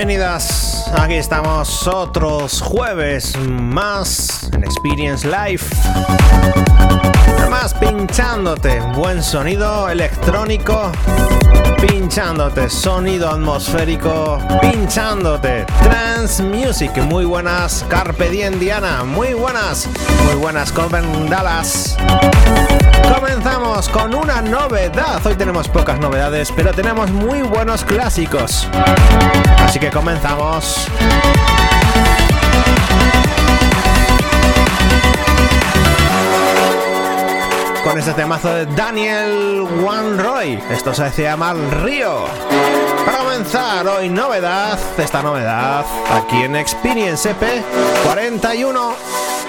Bienvenidas. Aquí estamos otros jueves más en Experience Live. Más pinchándote buen sonido electrónico, pinchándote sonido atmosférico, pinchándote trance music. Muy buenas, Carpe Diem Diana. Muy buenas, muy buenas, Coven Dallas. Comenzamos con una novedad. Hoy tenemos pocas novedades, pero tenemos muy buenos clásicos. Así que comenzamos. Con este temazo de Daniel Wanroy. Esto se llama Río. Para comenzar hoy novedad, esta novedad aquí en Experience EP 41.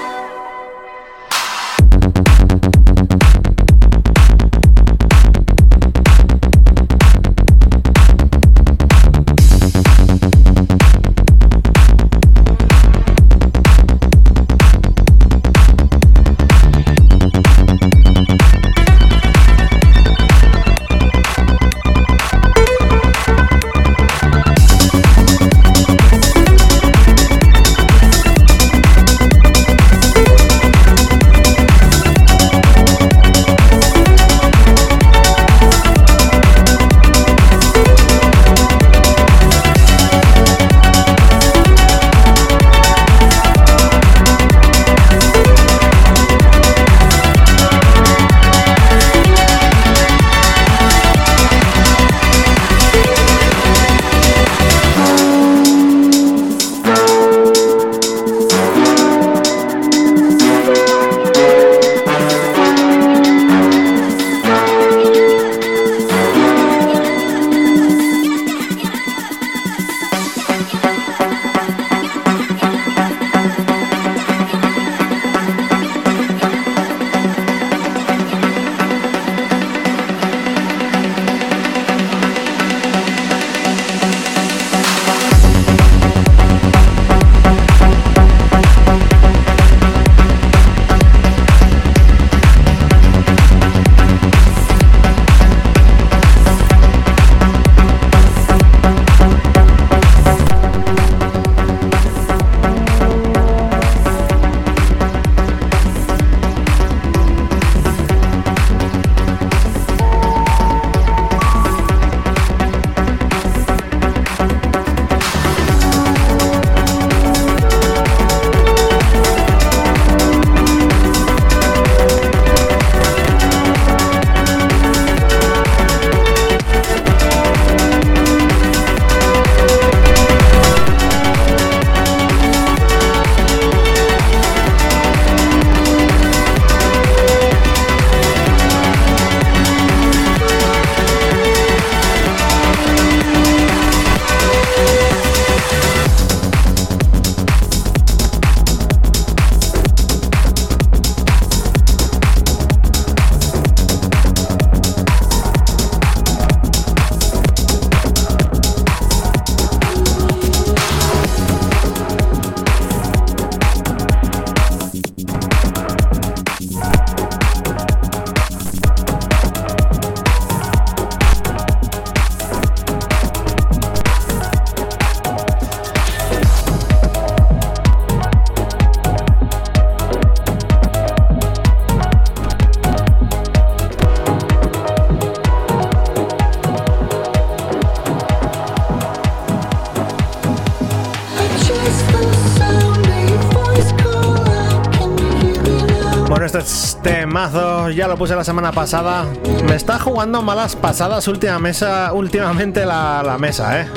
Puse la semana pasada. Me está jugando malas pasadas última mesa, últimamente la, mesa, ¿eh?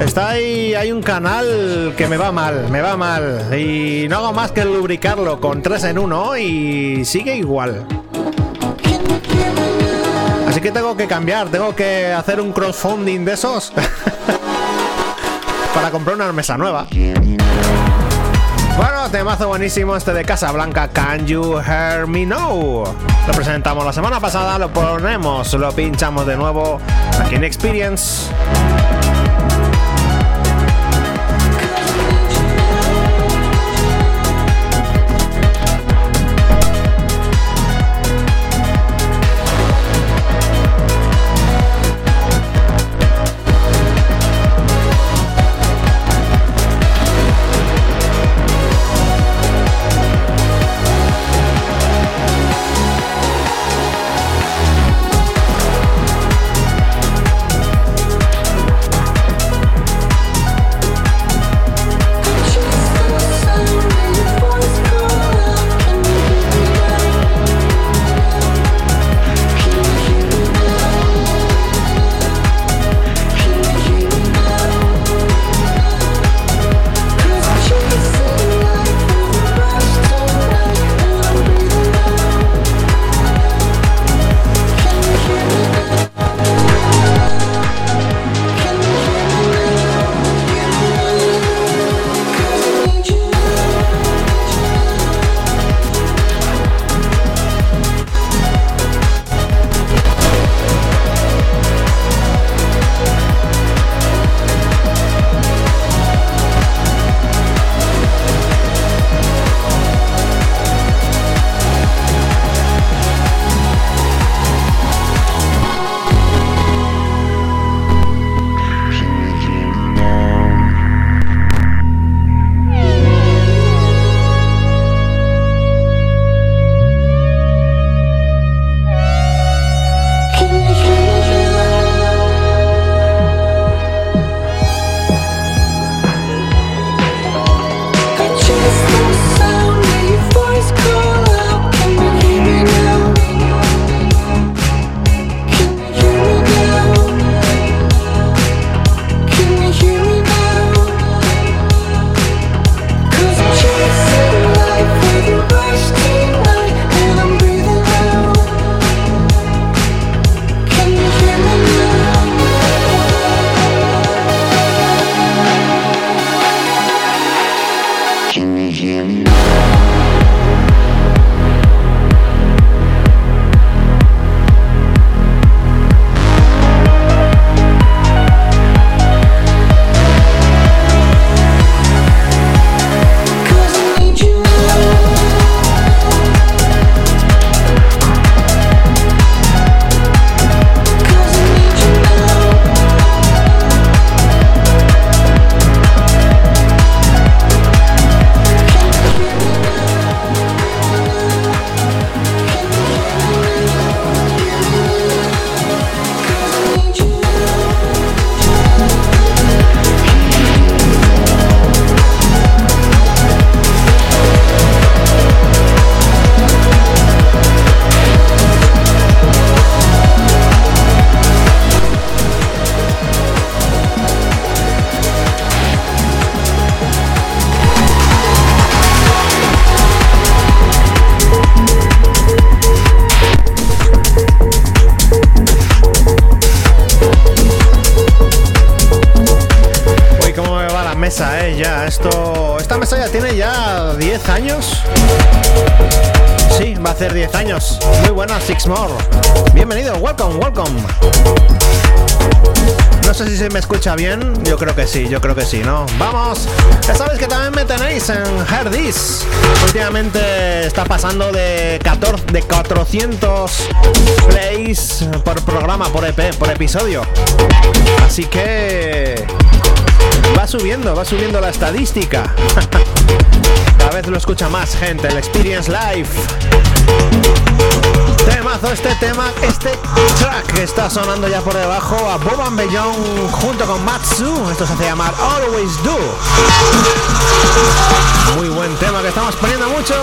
Está ahí, hay un canal que me va mal, me va mal. Y no hago más que lubricarlo con 3 en 1 y sigue igual. Así que tengo que cambiar, tengo que hacer un crowdfunding de esos para comprar una mesa nueva. Temazo buenísimo este de Casablanca, Can You Hear Me Now? Lo presentamos la semana pasada, lo ponemos, lo pinchamos de nuevo aquí en Experience. Bien? Yo creo que sí, yo creo que sí, ¿no? ¡Vamos! Ya sabéis que también me tenéis en Herdis. Últimamente está pasando de, 14, de 400 plays por programa, por EP, por episodio. Así que... Va subiendo, va subiendo la estadística. Cada vez lo escucha más gente, el Experience Live. Temazo este tema, este track que está sonando ya por debajo a Boban Bellón junto con Matsu. Esto se hace llamar Always Do. Muy buen tema que estamos poniendo mucho.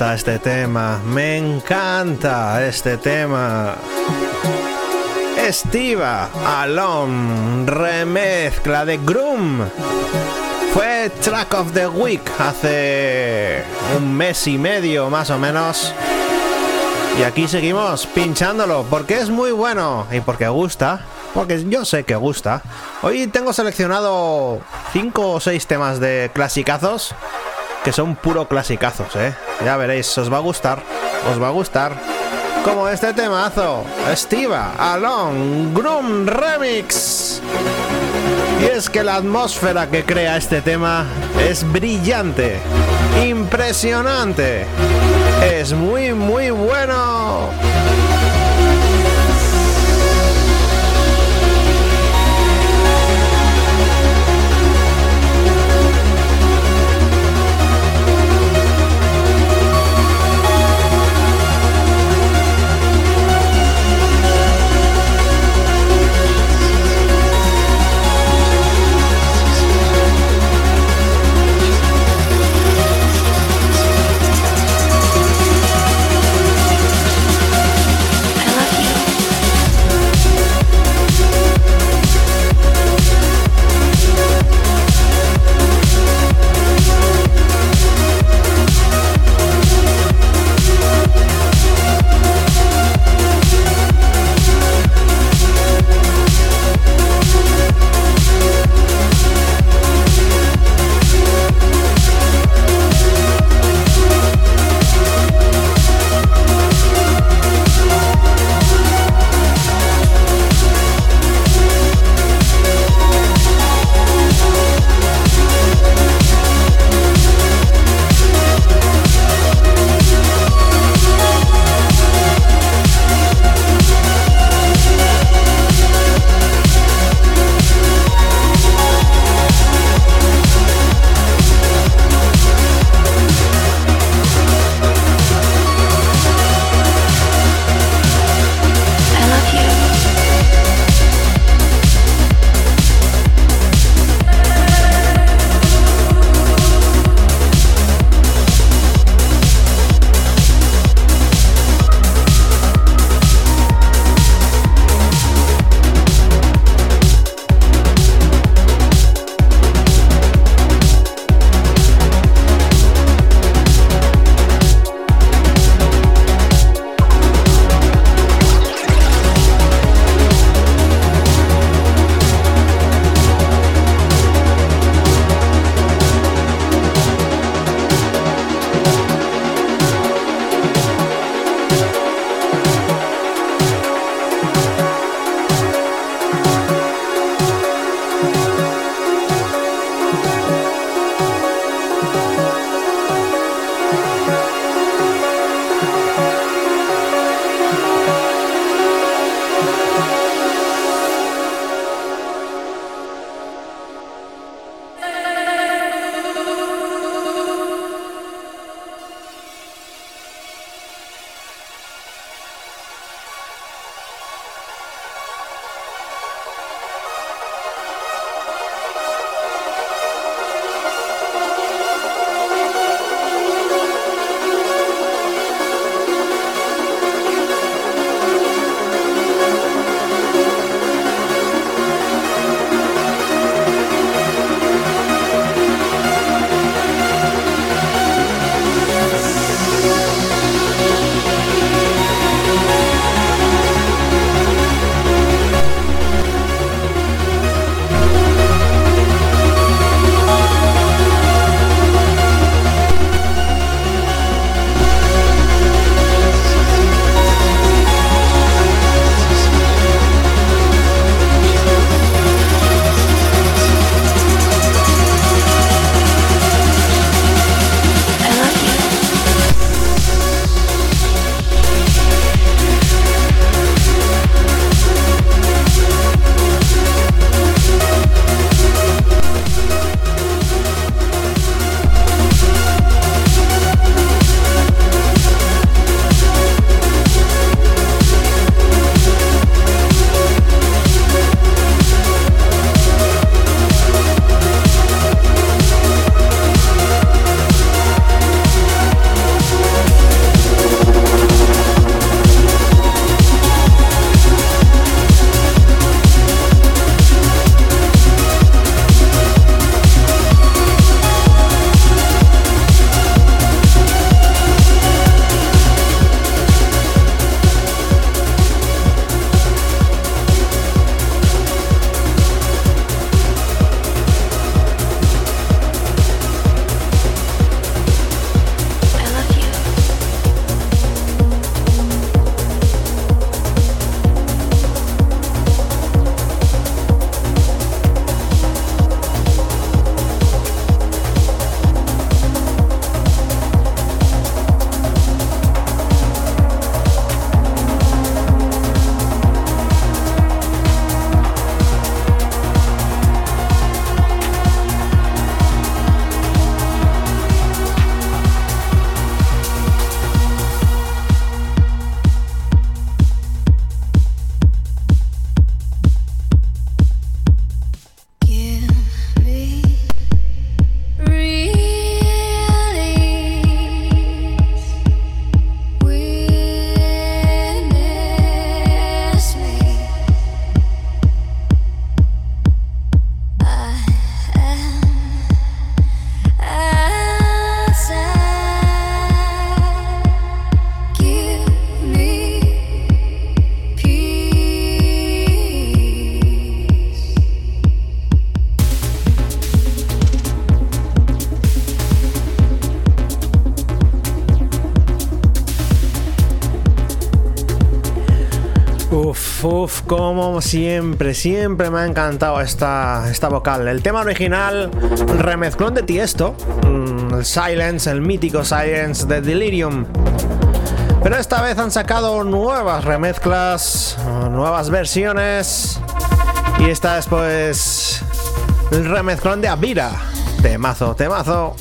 Este tema. Me encanta este tema. Estiva Alone, remezcla de Groom. Fue Track of the Week hace un mes y medio más o menos. Y aquí seguimos pinchándolo porque es muy bueno y porque gusta. Porque yo sé que gusta. Hoy tengo seleccionado 5 o 6 temas de clasicazos que son puro clasicazos, ¿eh? Ya veréis, os va a gustar. Os va a gustar. Como este temazo, Estiva, Along, Groom Remix. Y es que la atmósfera que crea este tema es brillante, impresionante, es muy muy bueno. Como siempre, siempre me ha encantado esta, esta vocal. El tema original, remezclón de Tiesto, mm, el Silence, el mítico Silence de Delirium. Pero esta vez han sacado nuevas remezclas, nuevas versiones. Y esta es pues el remezclón de Avira. Temazo, temazo.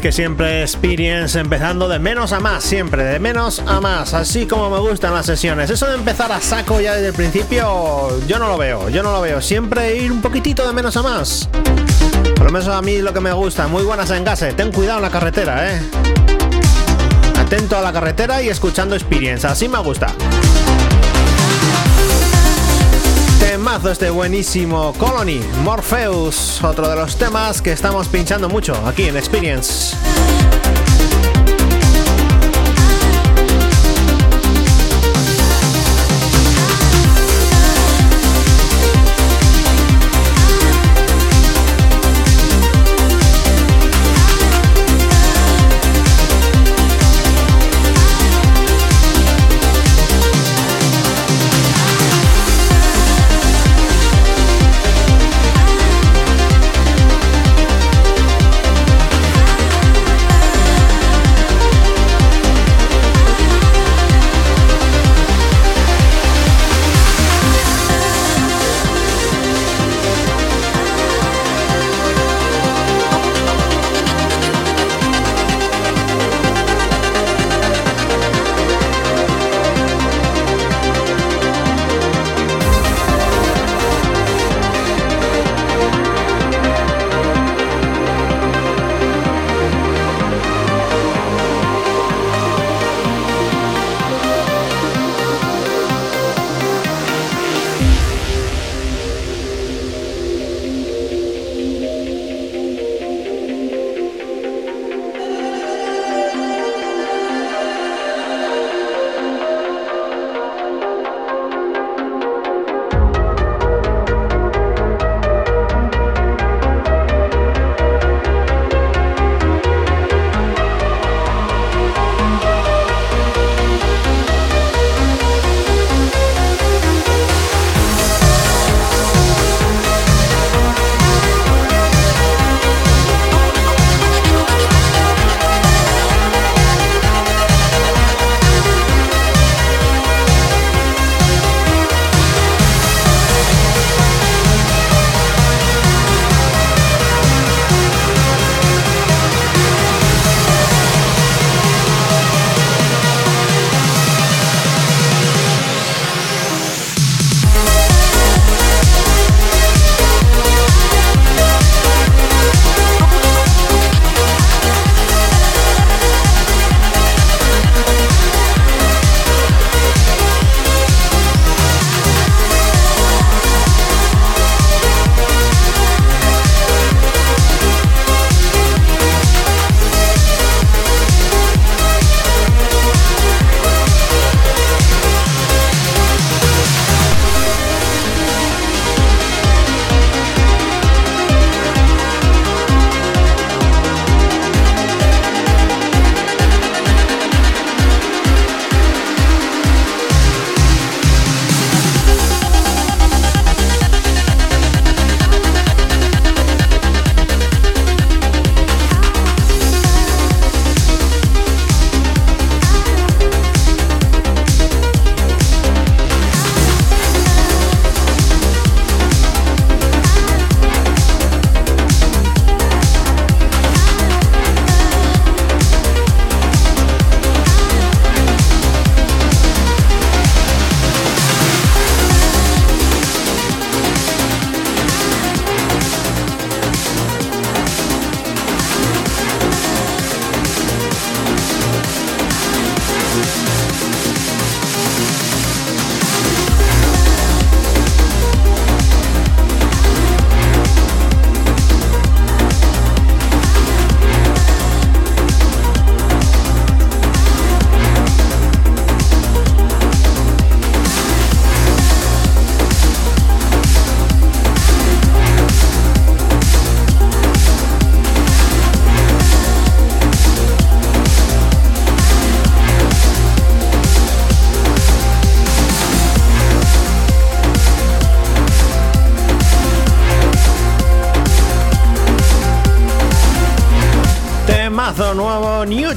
Que siempre experience empezando de menos a más, siempre de menos a más, así como me gustan las sesiones. Eso de empezar a saco ya desde el principio, yo no lo veo, yo no lo veo. Siempre ir un poquitito de menos a más. Por lo menos a mí lo que me gusta, muy buenas en gase. Ten cuidado en la carretera, eh. Atento a la carretera y escuchando experience, así me gusta. Temazo este buenísimo Colony, Morpheus, otro de los temas que estamos pinchando mucho aquí en Experience.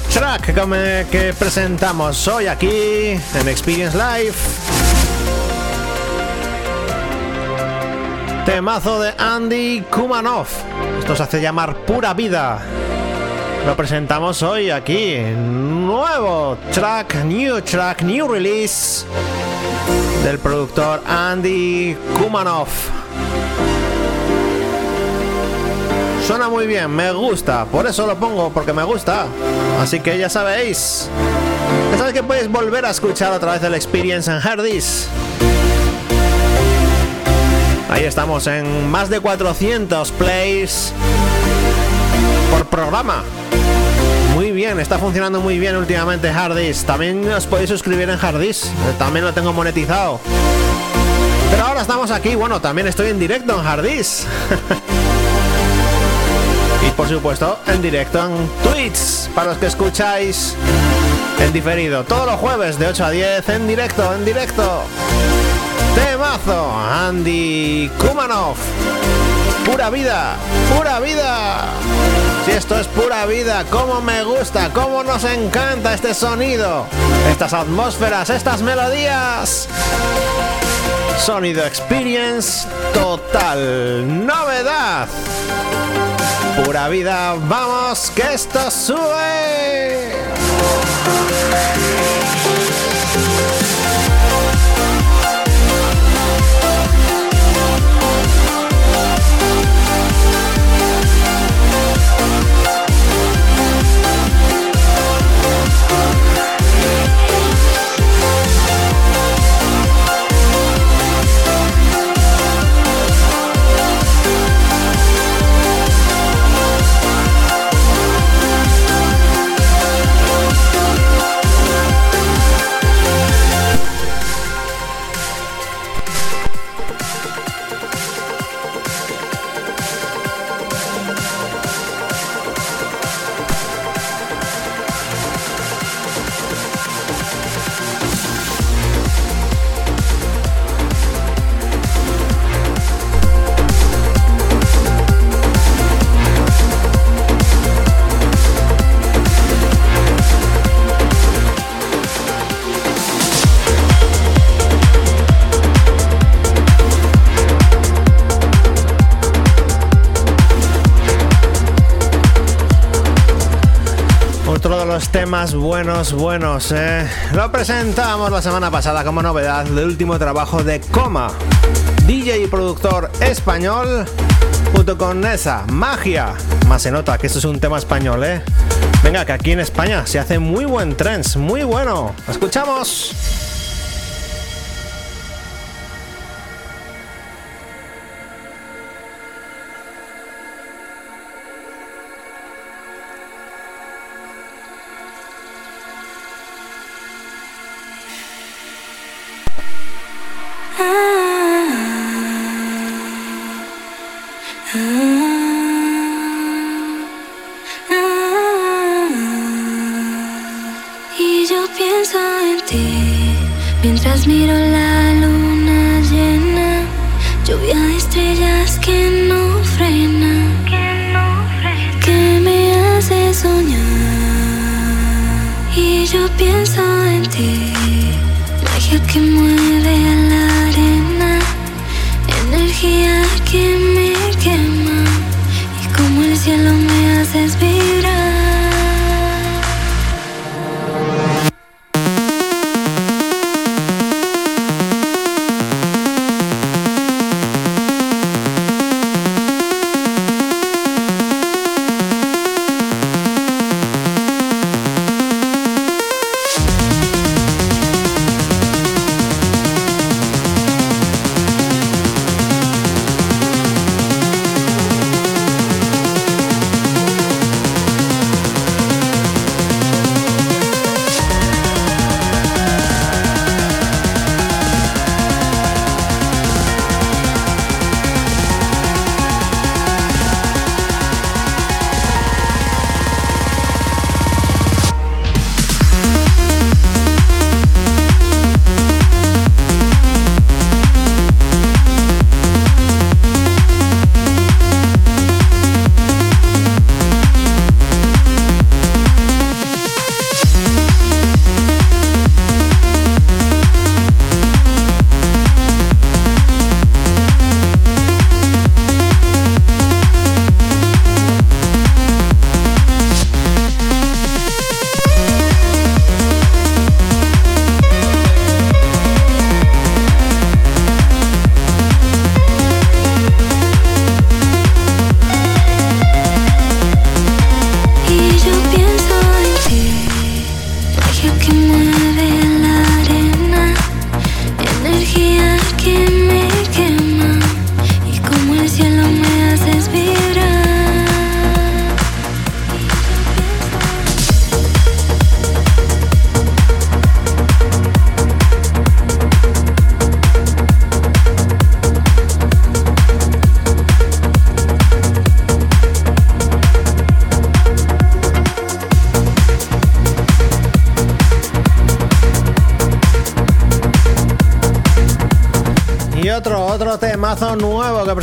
Track que, presentamos hoy aquí en Experience Live. Temazo de Andy Kumanov. Esto se hace llamar Pura Vida. Lo presentamos hoy aquí. Nuevo track, new track, new release del productor Andy Kumanov. Suena muy bien, me gusta, por eso lo pongo, porque me gusta. Así que ya sabéis. Ya sabéis que podéis volver a escuchar otra vez el Experience en Herdis. Ahí estamos en más de 400 plays por programa. Muy bien, está funcionando muy bien últimamente Hardis. También os podéis suscribir en Hardis. También lo tengo monetizado. Pero ahora estamos aquí. Bueno, también estoy en directo en Hardis. por supuesto, en directo en Twitch. Para los que escucháis en diferido. Todos los jueves de 8 a 10 en directo, en directo. Temazo, Andy Kumanov. Pura vida, pura vida. Si esto es pura vida, cómo me gusta, cómo nos encanta este sonido, estas atmósferas, estas melodías. Sonido Experience total, novedad. Pura vida, vamos, que esto sube. Buenos, buenos. ¿eh? Lo presentamos la semana pasada como novedad del último trabajo de Coma, DJ y productor español, junto con Nessa, Magia. Más se nota que esto es un tema español, ¿eh? Venga, que aquí en España se hace muy buen trance, muy bueno. ¿Escuchamos? 啊。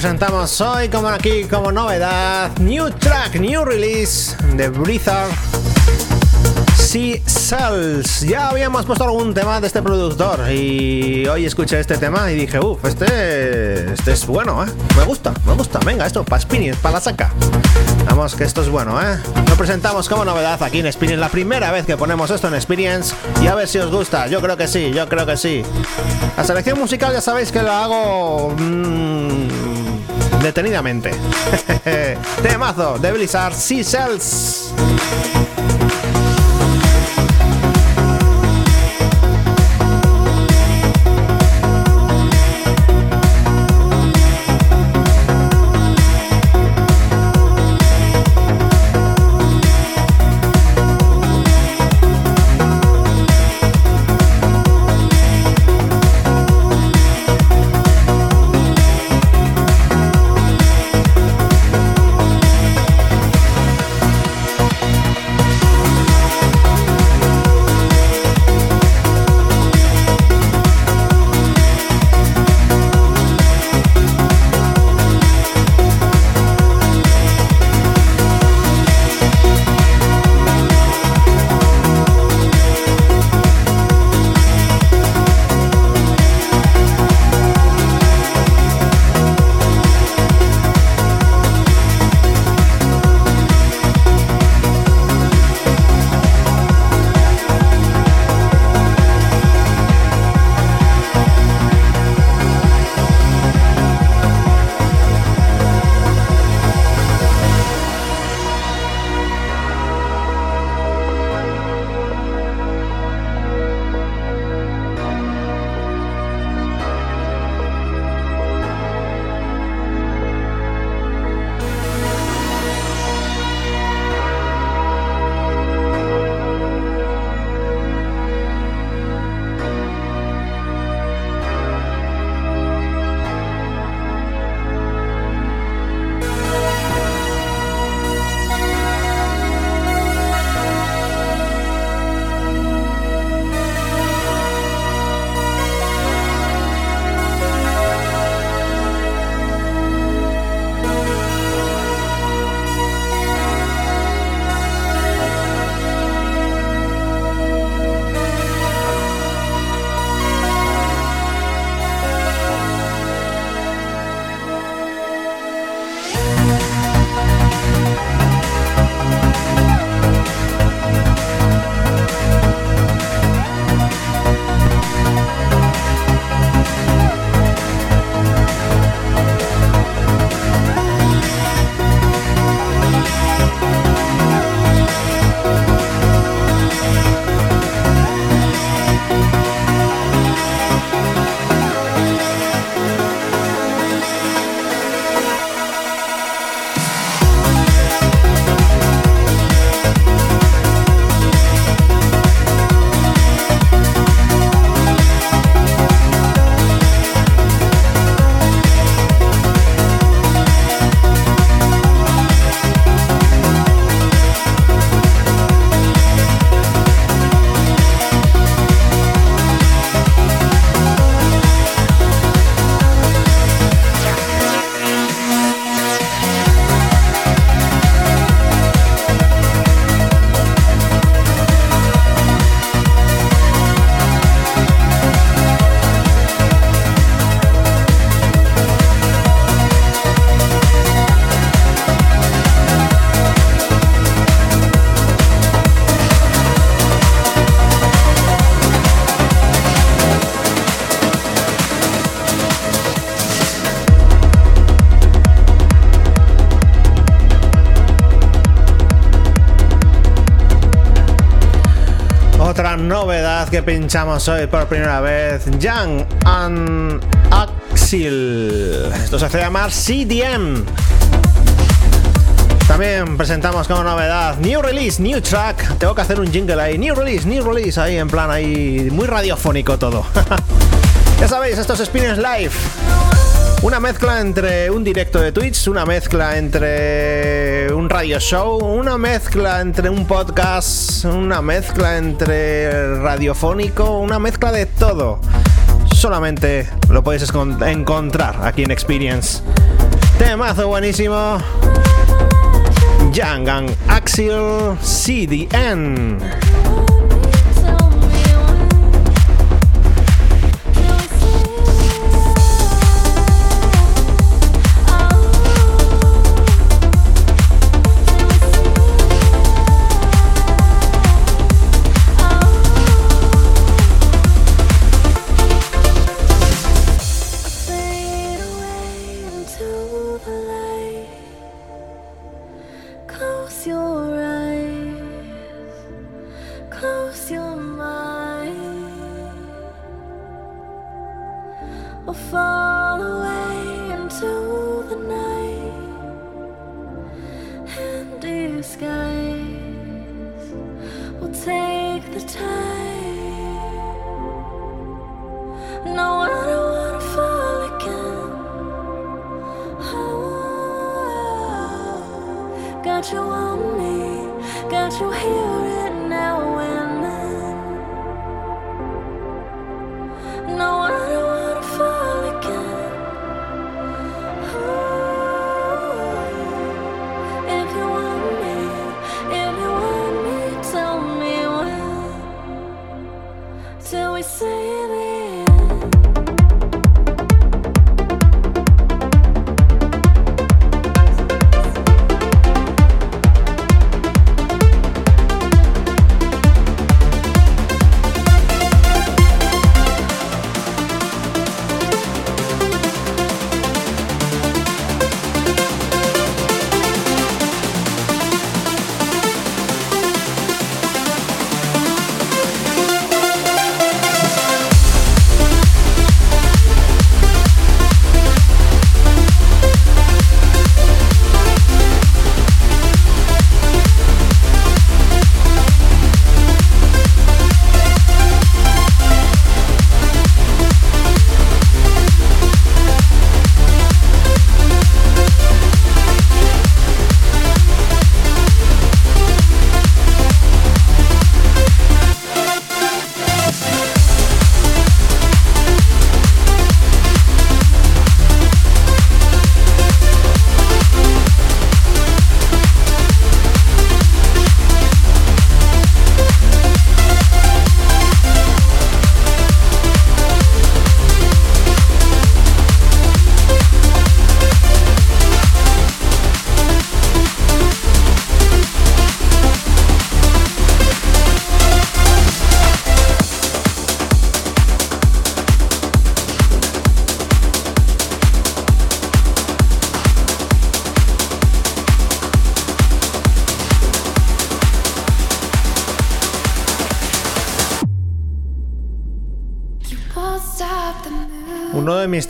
Presentamos hoy, como aquí, como novedad. New track, new release de Blizzard. Sea Cells. Ya habíamos puesto algún tema de este productor y hoy escuché este tema y dije, uff, este, este es bueno, ¿eh? Me gusta, me gusta. Venga, esto, para Spinning, para la saca. Vamos, que esto es bueno, ¿eh? Lo presentamos como novedad aquí en Spinning, la primera vez que ponemos esto en Experience y a ver si os gusta. Yo creo que sí, yo creo que sí. La selección musical ya sabéis que la hago mmm, detenidamente. Temazo de Blizzard Sea Cells. Novedad que pinchamos hoy por primera vez, Young and Axel. Esto se hace llamar CDM. También presentamos como novedad New Release, New Track. Tengo que hacer un jingle ahí. New Release, New Release ahí en plan ahí muy radiofónico todo. ya sabéis, esto es Spinners Live. Una mezcla entre un directo de Twitch, una mezcla entre un radio show, una mezcla entre un podcast, una mezcla entre radiofónico, una mezcla de todo. solamente lo podéis encontrar aquí en Experience. Temazo buenísimo. Axial CDN.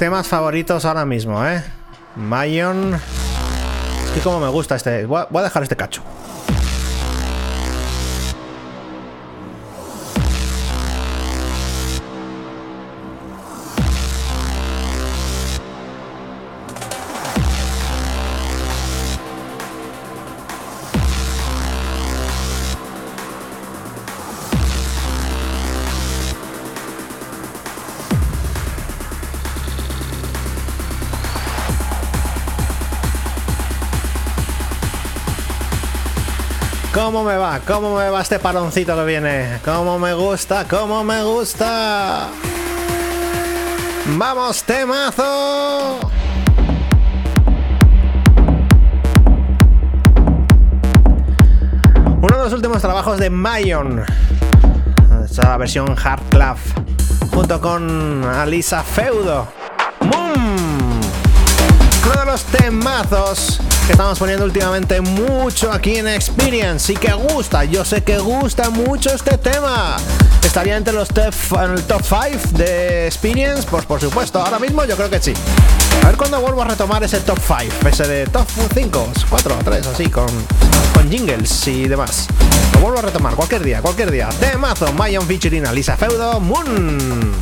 Temas favoritos ahora mismo, ¿eh? Mayon. Es que como me gusta este. Voy a dejar este cacho. ¿Cómo me va? ¿Cómo me va este paroncito que viene? ¿Cómo me gusta? ¿Cómo me gusta? ¡Vamos, temazo! Uno de los últimos trabajos de Mayon. Esa versión Hard Club. Junto con Alisa Feudo. ¡Mmm! Uno de los temazos estamos poniendo últimamente mucho aquí en Experience y que gusta, yo sé que gusta mucho este tema. ¿Estaría entre los top, en top 5 de Experience? Pues por supuesto, ahora mismo yo creo que sí. A ver cuándo vuelvo a retomar ese top 5, ese de top 5, 4, 3, así, con, con jingles y demás. Lo vuelvo a retomar cualquier día, cualquier día. Temazo, Mayon featuring Lisa Feudo, Moon.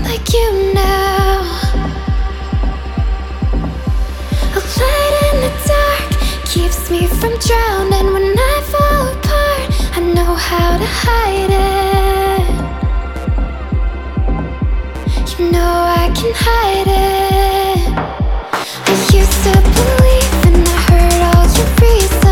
I can now. I'll in the dark keeps me from drowning when i fall apart. I know how to hide it. You know I can hide it. I used to believe and I heard all your reasons.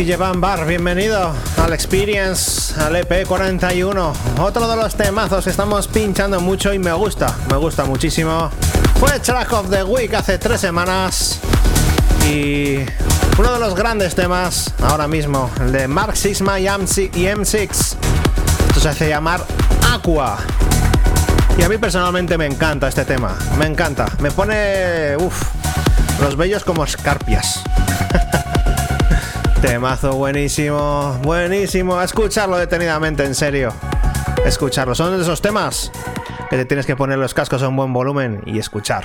Buenas, Guille Van Bar, bienvenido al Experience, al EP41. Otro de los temazos que estamos pinchando mucho y me gusta, me gusta muchísimo. Fue Track of the Week hace tres semanas y uno de los grandes temas ahora mismo, el de Mark M6. y M6. Esto se hace llamar Aqua. Y a mí personalmente me encanta este tema, me encanta, me pone, uff, los bellos como escarpias. Temazo buenísimo, buenísimo. Escucharlo detenidamente, en serio. Escucharlo. Son de esos temas que te tienes que poner los cascos a un buen volumen y escuchar.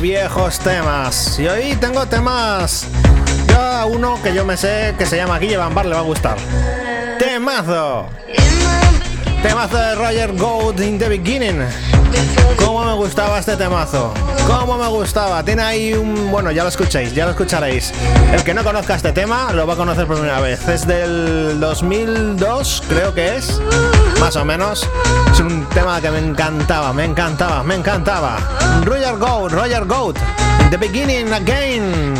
Viejos temas. Y hoy tengo temas. Ya uno que yo me sé que se llama Guille Van Bar le va a gustar. Temazo. Temazo de Roger Gold in the beginning. ¿Cómo me gustaba este temazo? ¿Cómo me gustaba? Tiene ahí un... Bueno, ya lo escuchéis, ya lo escucharéis. El que no conozca este tema lo va a conocer por primera vez. Es del 2002, creo que es. Más o menos. Es un tema que me encantaba, me encantaba, me encantaba. Roger Goat, Roger Goat. The beginning again.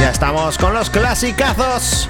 Ya estamos con los clasicazos.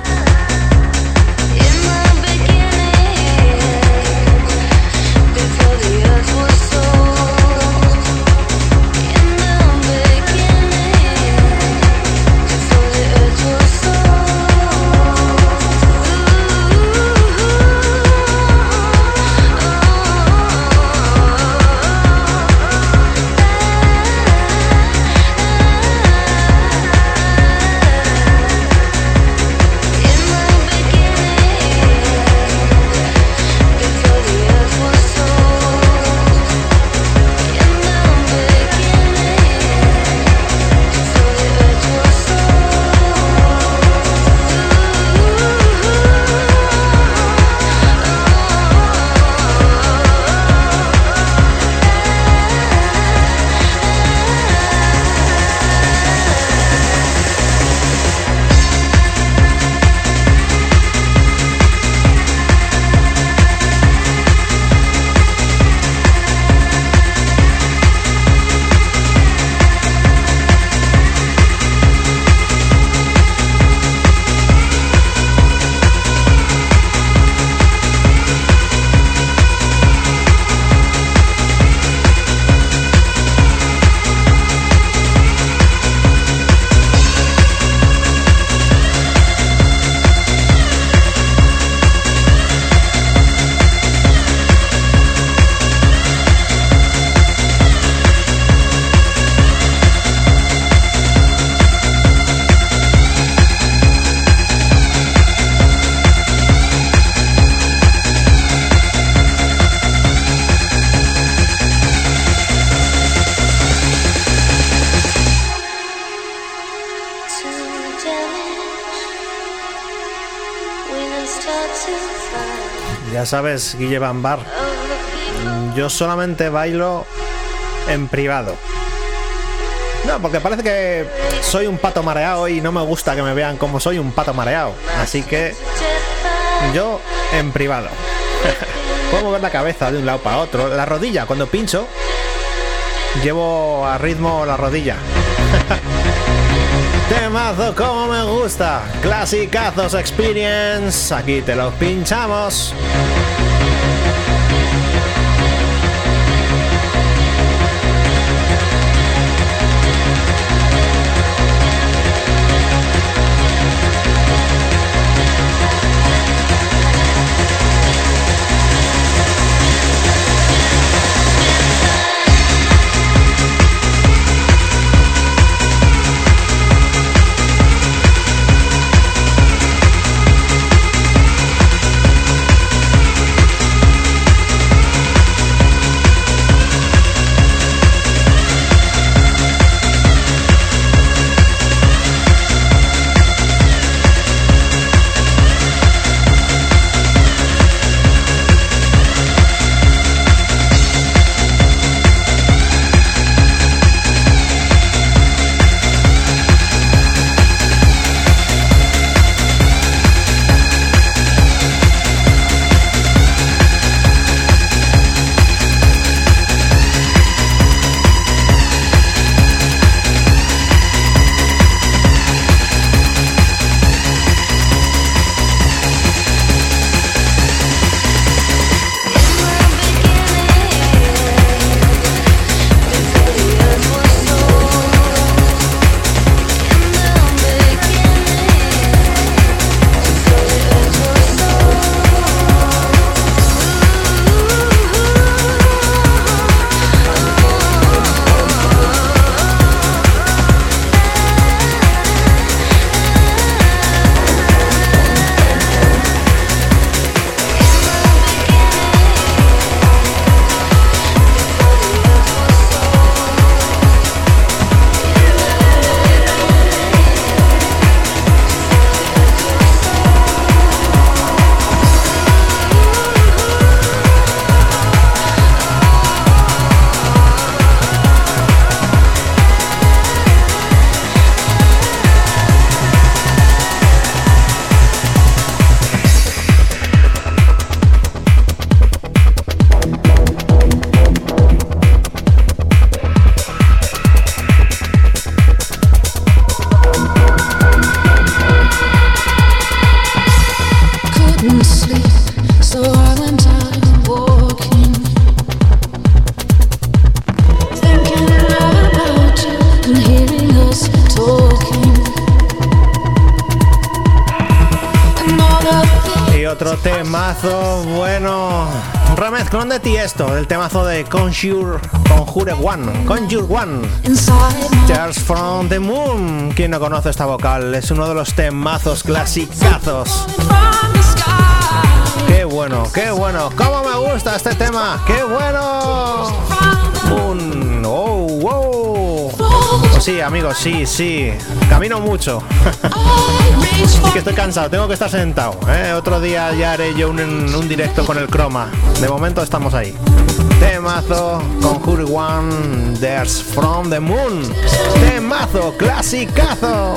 Sabes, Guille Van Bar, yo solamente bailo en privado. No, porque parece que soy un pato mareado y no me gusta que me vean como soy un pato mareado. Así que yo en privado. Puedo mover la cabeza de un lado para otro. La rodilla, cuando pincho, llevo a ritmo la rodilla. Temazo como me gusta. Clasicazos Experience. Aquí te los pinchamos. Temazo, bueno. Remezclón de Tiesto, el temazo de Conjure, Conjure One, Conjure One. Tears from the Moon. Quien no conoce esta vocal, es uno de los temazos clasicazos. Qué bueno, qué bueno. ¿Cómo me gusta este tema? ¡Qué bueno! Sí, amigos, sí, sí. Camino mucho. y que estoy cansado, tengo que estar sentado. ¿eh? Otro día ya haré yo un, un, directo con el croma. De momento estamos ahí. Temazo con Hurry One, There's From the Moon. Temazo, clasicazo.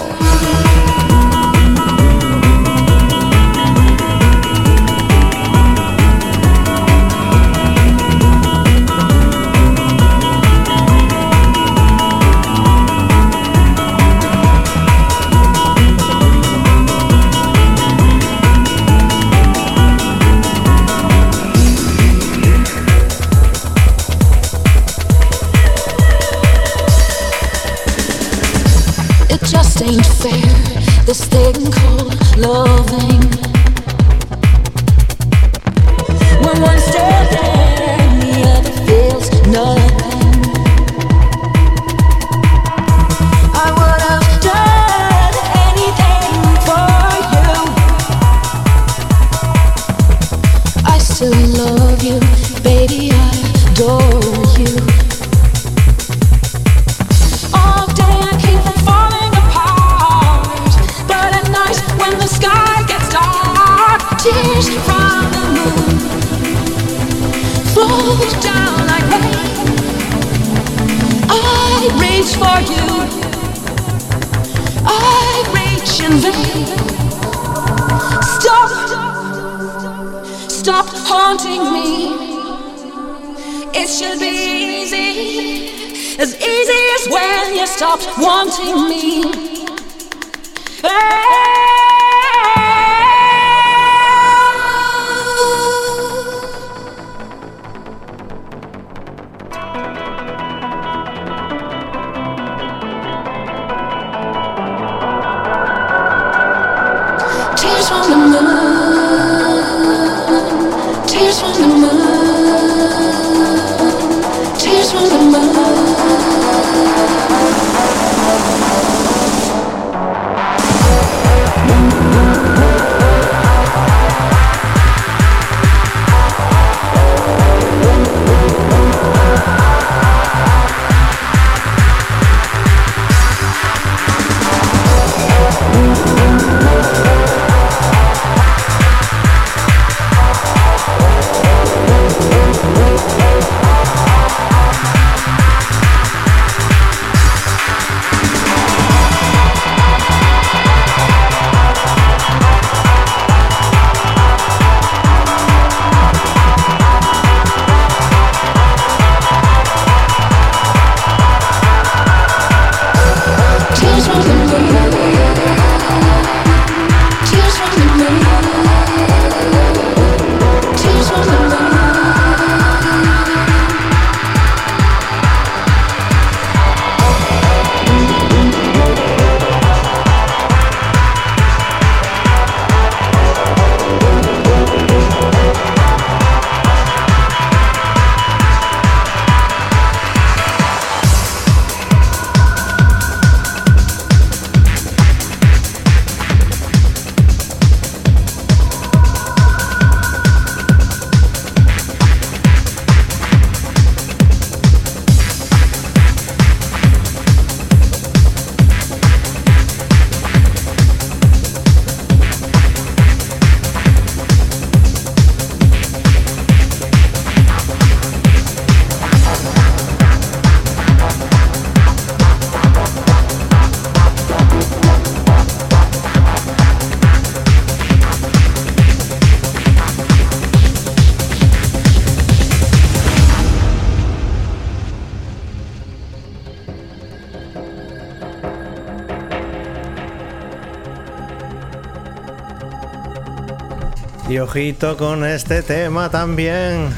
Con este tema también.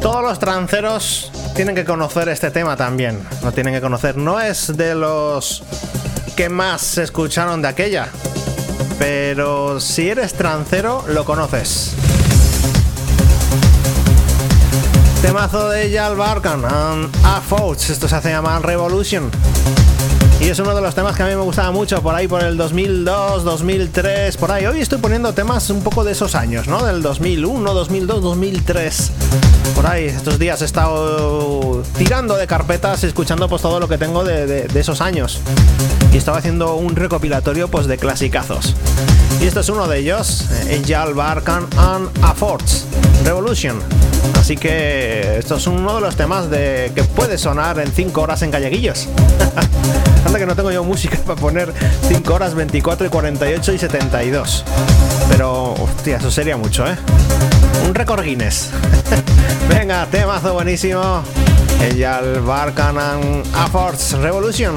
Todos los tranceros tienen que conocer este tema también. Lo tienen que conocer. No es de los que más se escucharon de aquella. pero si eres trancero, lo conoces. Temazo de Jal Barkan and A Fouts. Esto se hace llamar Revolution. Y es uno de los temas que a mí me gustaba mucho por ahí por el 2002, 2003, por ahí. Hoy estoy poniendo temas un poco de esos años, ¿no? Del 2001, 2002, 2003. Por ahí, estos días he estado tirando de carpetas, escuchando pues todo lo que tengo de, esos años. Y estaba haciendo un recopilatorio pues de clasicazos. Y esto es uno de ellos, Angel Barkan and A Force Revolution. Así que esto es uno de los temas de que puede sonar en 5 horas en Galleguillos. Anda que no tengo yo música para poner 5 horas, 24 y 48 y 72. Pero, hostia, eso sería mucho, ¿eh? Un récord Guinness. Venga, temazo buenísimo. Angel Barkan and A Force Revolution.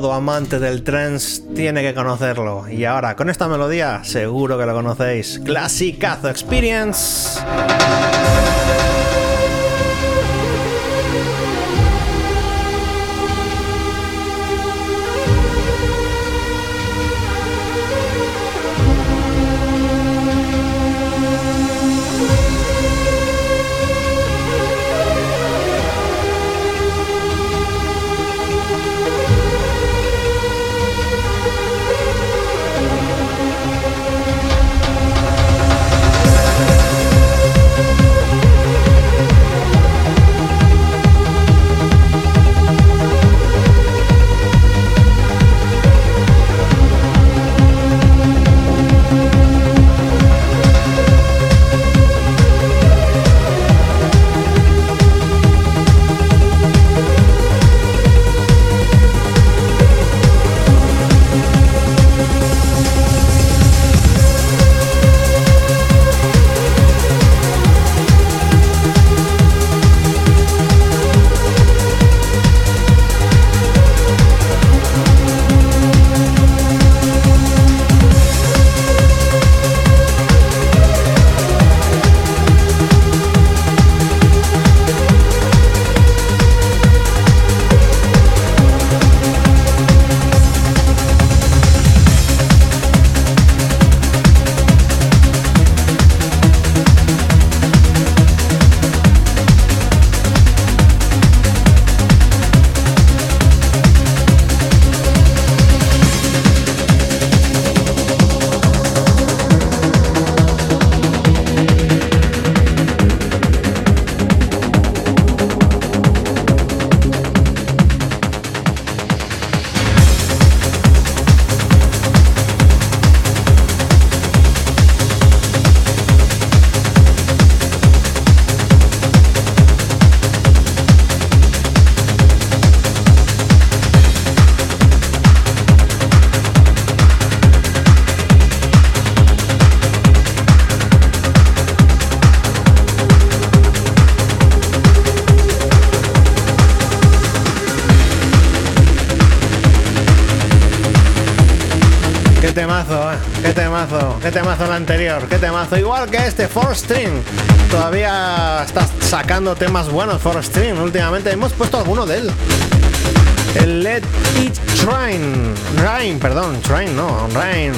Todo amante del trance tiene que conocerlo. Y ahora, con esta melodía, seguro que lo conocéis. Classicazo Experience. Anterior, qué temazo. Igual que este, Four String. Todavía está sacando temas buenos, Four String. Últimamente hemos puesto alguno de él. El Let It Train. Rain, perdón, Train, no, Rain.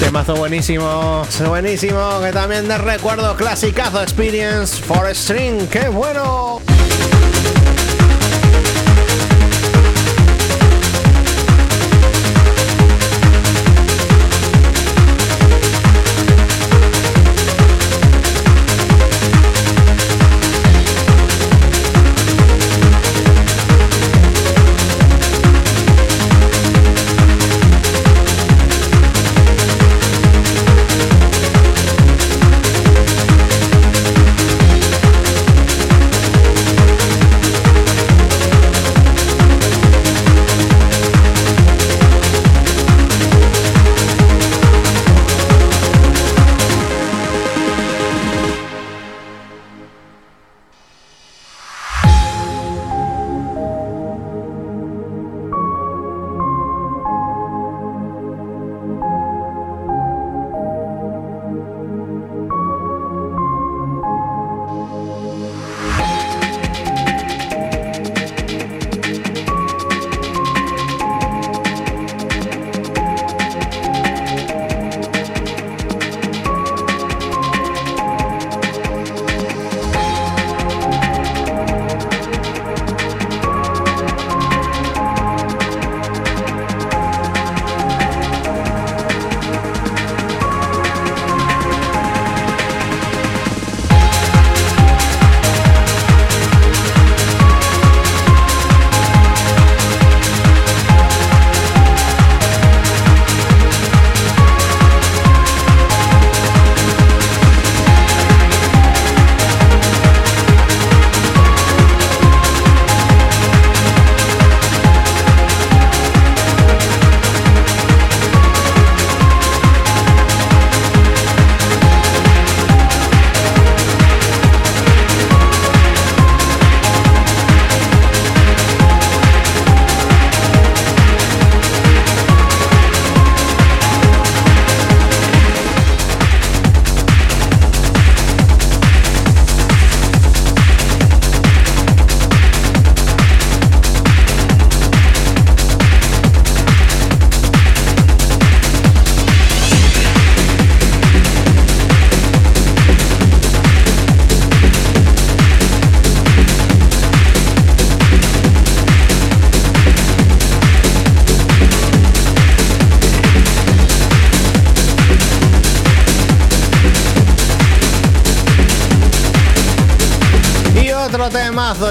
Temazo buenísimo, buenísimo, que también de recuerdo, clasicazo Experience, Four String, qué bueno.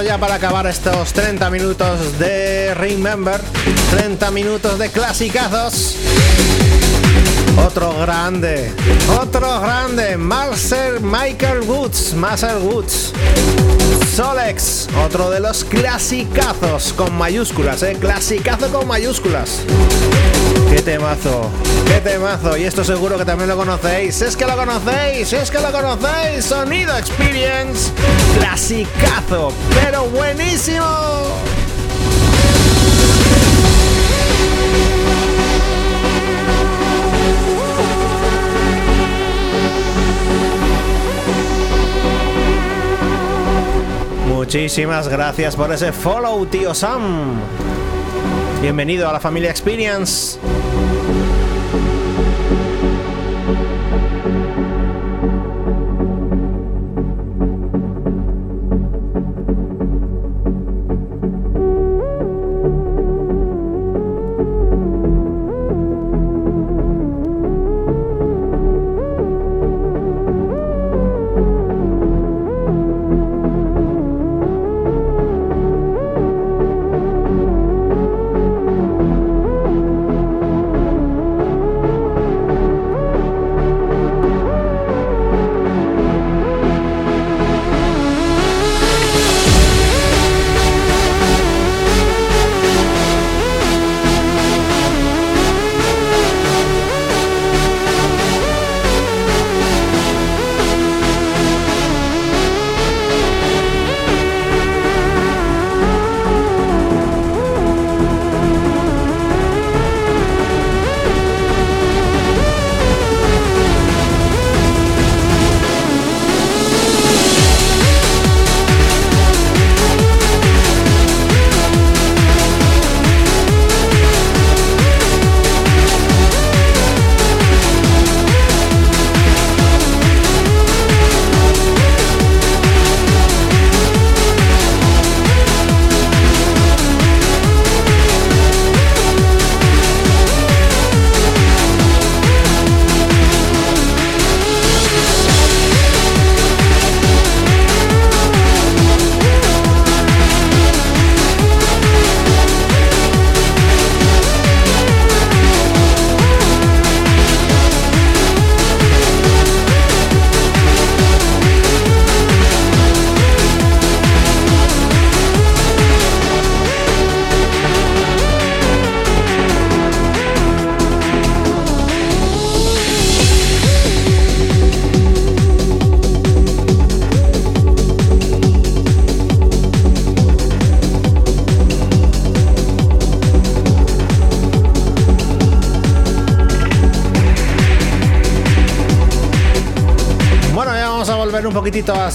Ya para acabar estos 30 minutos de Remember. 30 minutos de clasicazos. Otro grande, otro grande, Marcel Michael Woods, Marcel Woods. Solex, otro de los clasicazos con mayúsculas, eh, clasicazo con mayúsculas. Qué temazo, qué temazo. Y esto seguro que también lo conocéis. Es que lo conocéis, es que lo conocéis. Sonido Experience. Clasicazo, pero buenísimo. Muchísimas gracias por ese follow, tío Sam. Bienvenido a la familia Experience.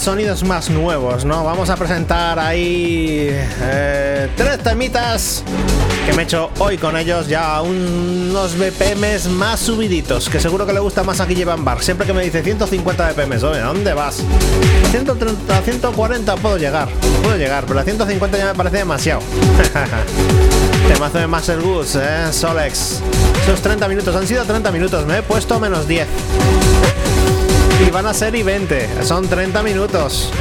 Sonidos más nuevos, ¿no? Vamos a presentar ahí eh, tres temitas que me he hecho hoy con ellos ya unos BPMs más subiditos, que seguro que le gusta más aquí llevan bar. Siempre que me dice 150 BPMs, ¿a dónde vas? A 130, a 140 puedo llegar, puedo llegar, pero a 150 ya me parece demasiado. Temazo de Master Goose, ¿eh? Solex. Esos 30 minutos, han sido 30 minutos, me he puesto menos 10. Y van a ser y 20, son 30 minutos.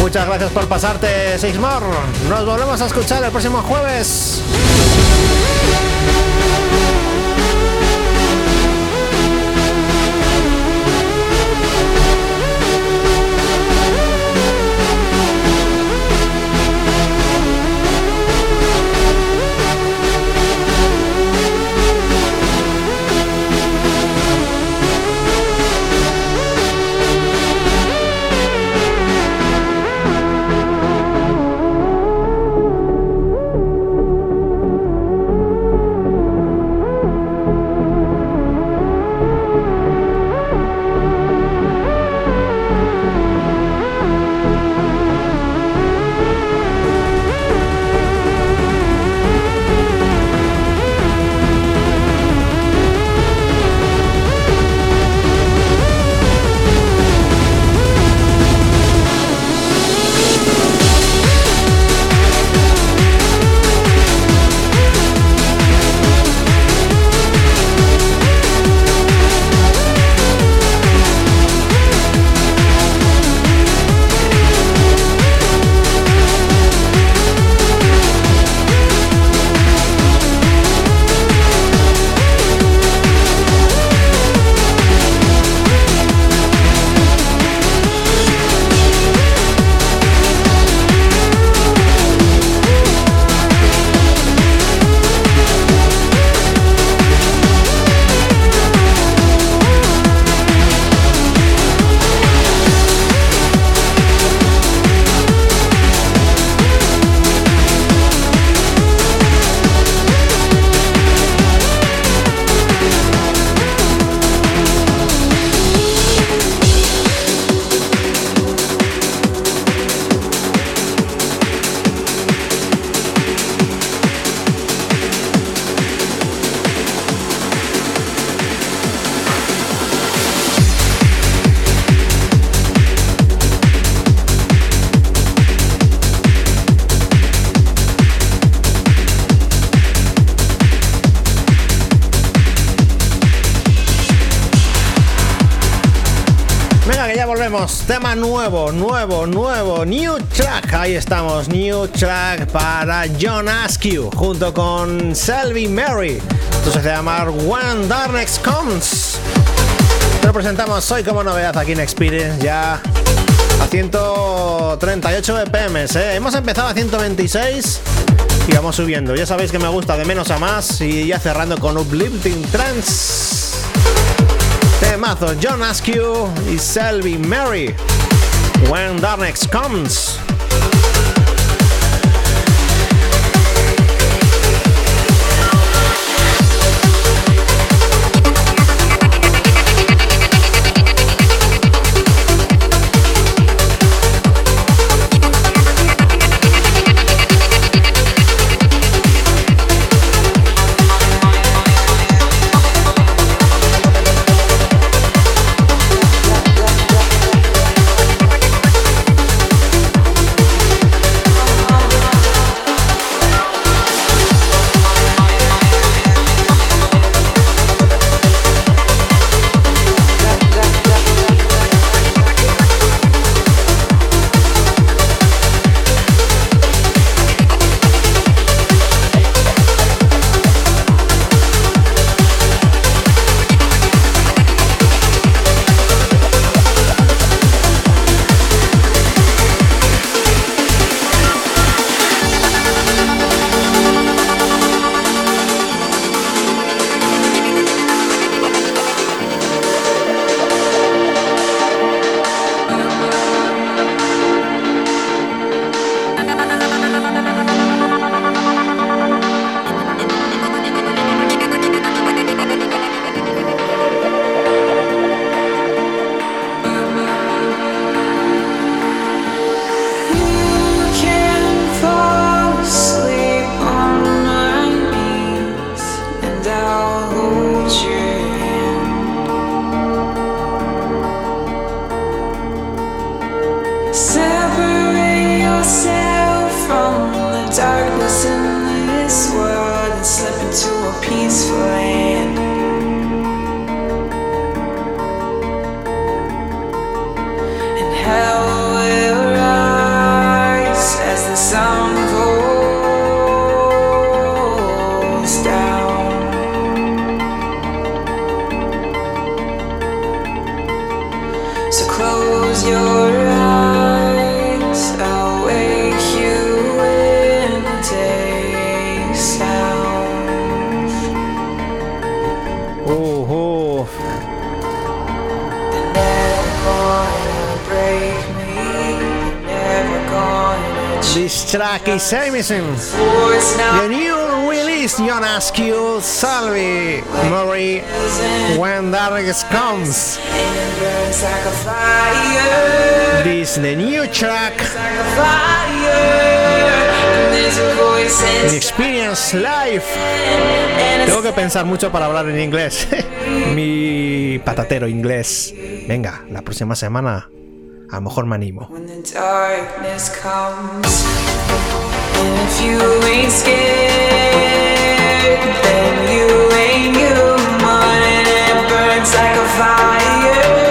Muchas gracias por pasarte, Sixmore. Nos volvemos a escuchar el próximo jueves. Nuevo, nuevo, nuevo, new track. Ahí estamos, new track para John Askew junto con Selby Mary. Esto se llama When Darkness Comes. Te lo presentamos hoy como novedad aquí en Experience, ya a 138 BPMs. ¿eh? Hemos empezado a 126 y vamos subiendo. Ya sabéis que me gusta de menos a más y ya cerrando con Uplifting Trance. Temazo John Askew y Selby Mary. When Darkness Comes. Traki Samisen. The new release Jonas Q, Salvi, Murray, When Darkness Comes. This the new track. Experience Life. Tengo que pensar mucho para hablar en inglés. Mi patatero inglés. Venga, la próxima semana a lo mejor me animo. When the darkness comes. if you ain't fire.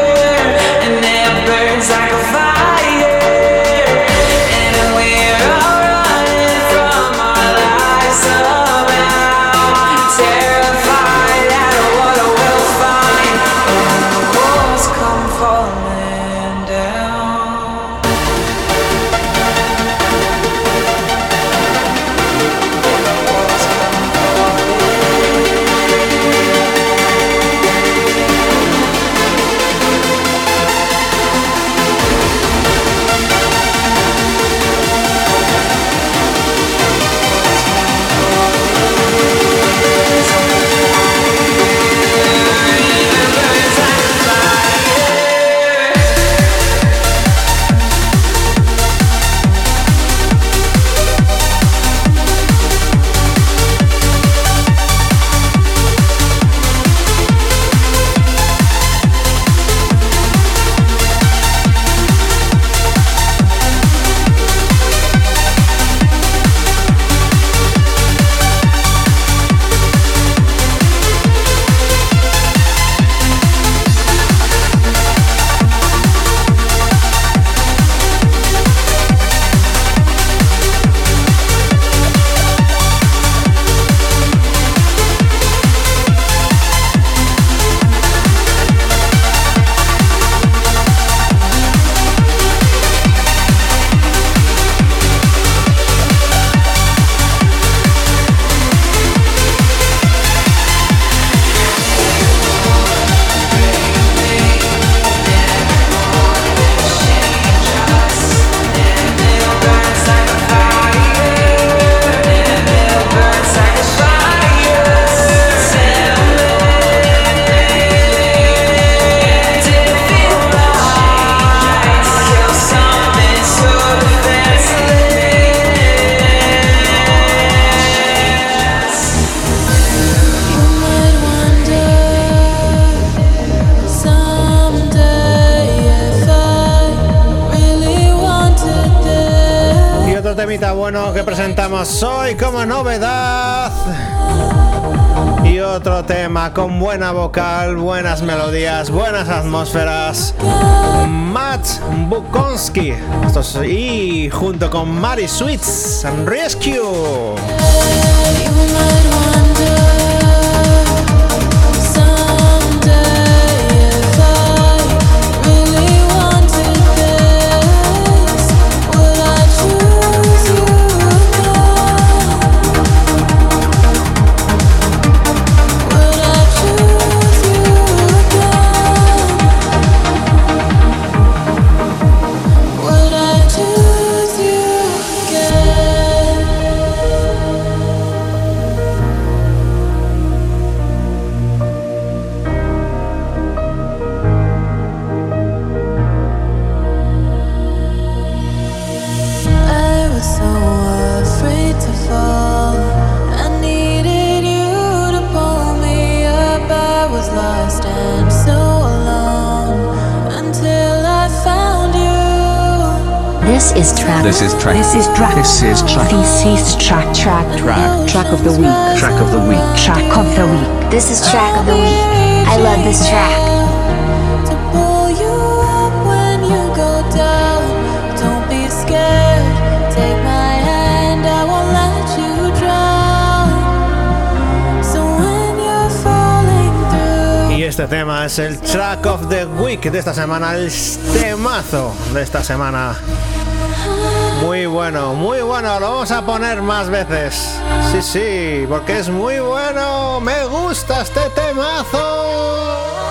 buenas atmósferas. Matt Bukowski y junto con Mari Sweets Rescue This is track. This is track. Track. Track. Track of the week. Track of the week. Track of the week. This is track of the week. I love this track. To pull you up when you go down. Don't be scared. Take my hand, I won't let you drown. So when you're falling through. Y este tema es el track of the week de esta semana, el temazo de esta semana. Muy bueno, muy bueno, lo vamos a poner más veces. Sí, sí, porque es muy bueno. Me gusta este temazo.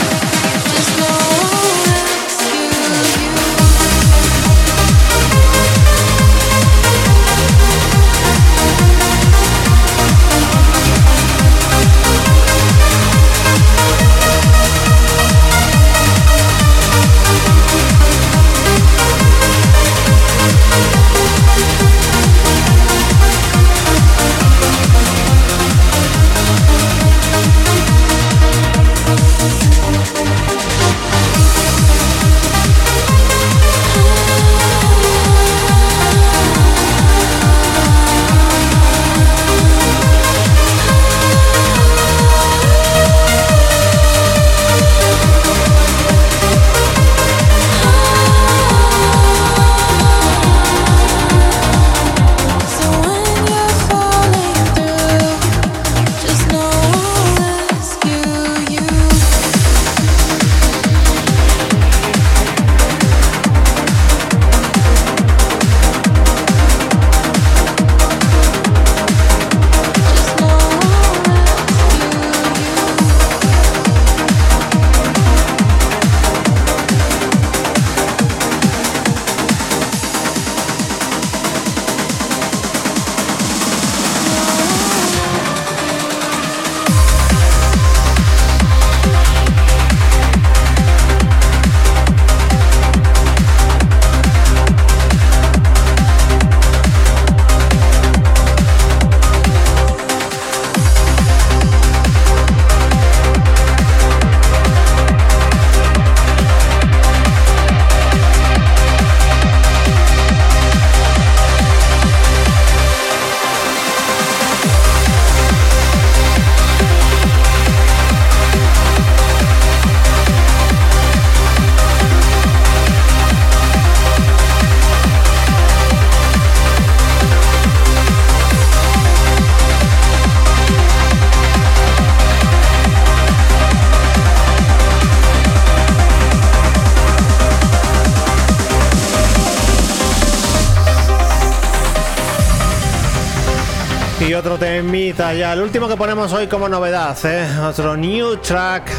Ya, el último que ponemos hoy como novedad, ¿eh? Otro new track,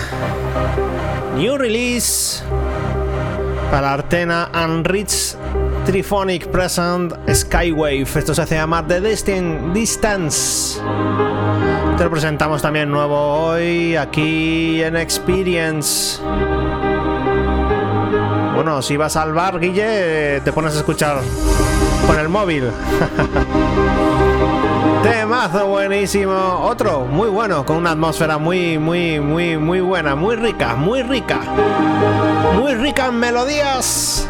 new release para Artena and Rich Triphonic Present Skywave. Esto se hace llamar The Distant Distance. Te lo presentamos también nuevo hoy aquí en Experience. Bueno, si vas al bar, Guille, te pones a escuchar con el móvil. Temazo buenísimo. Otro muy bueno, con una atmósfera muy, muy, muy, muy buena, muy rica, muy rica. Muy rica en melodías.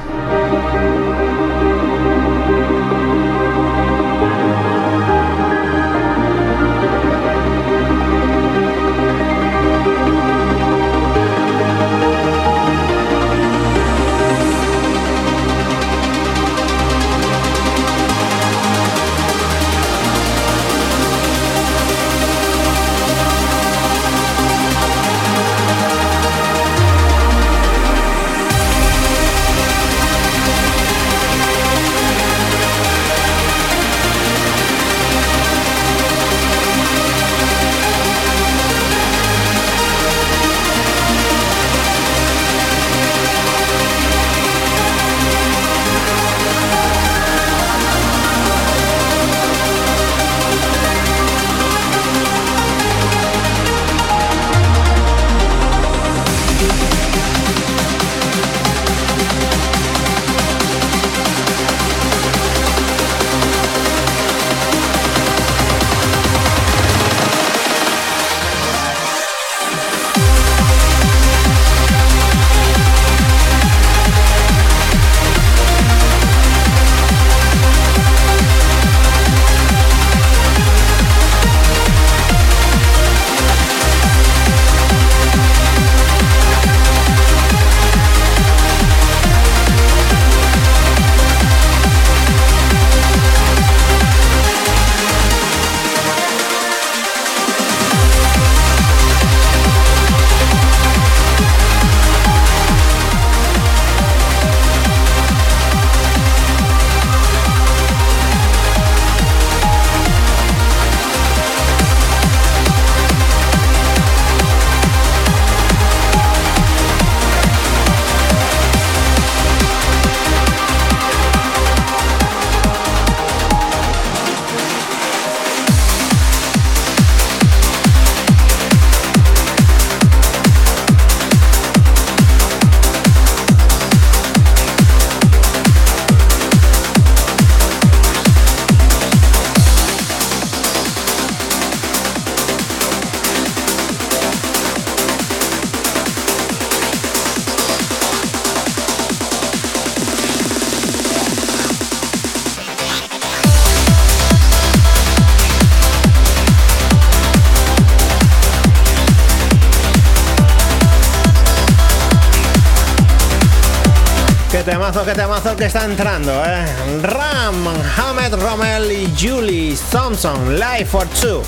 Temazo, qué temazo que está entrando, ¿eh? Ram, Hamed Rommel y Julie Thompson, Life for Two.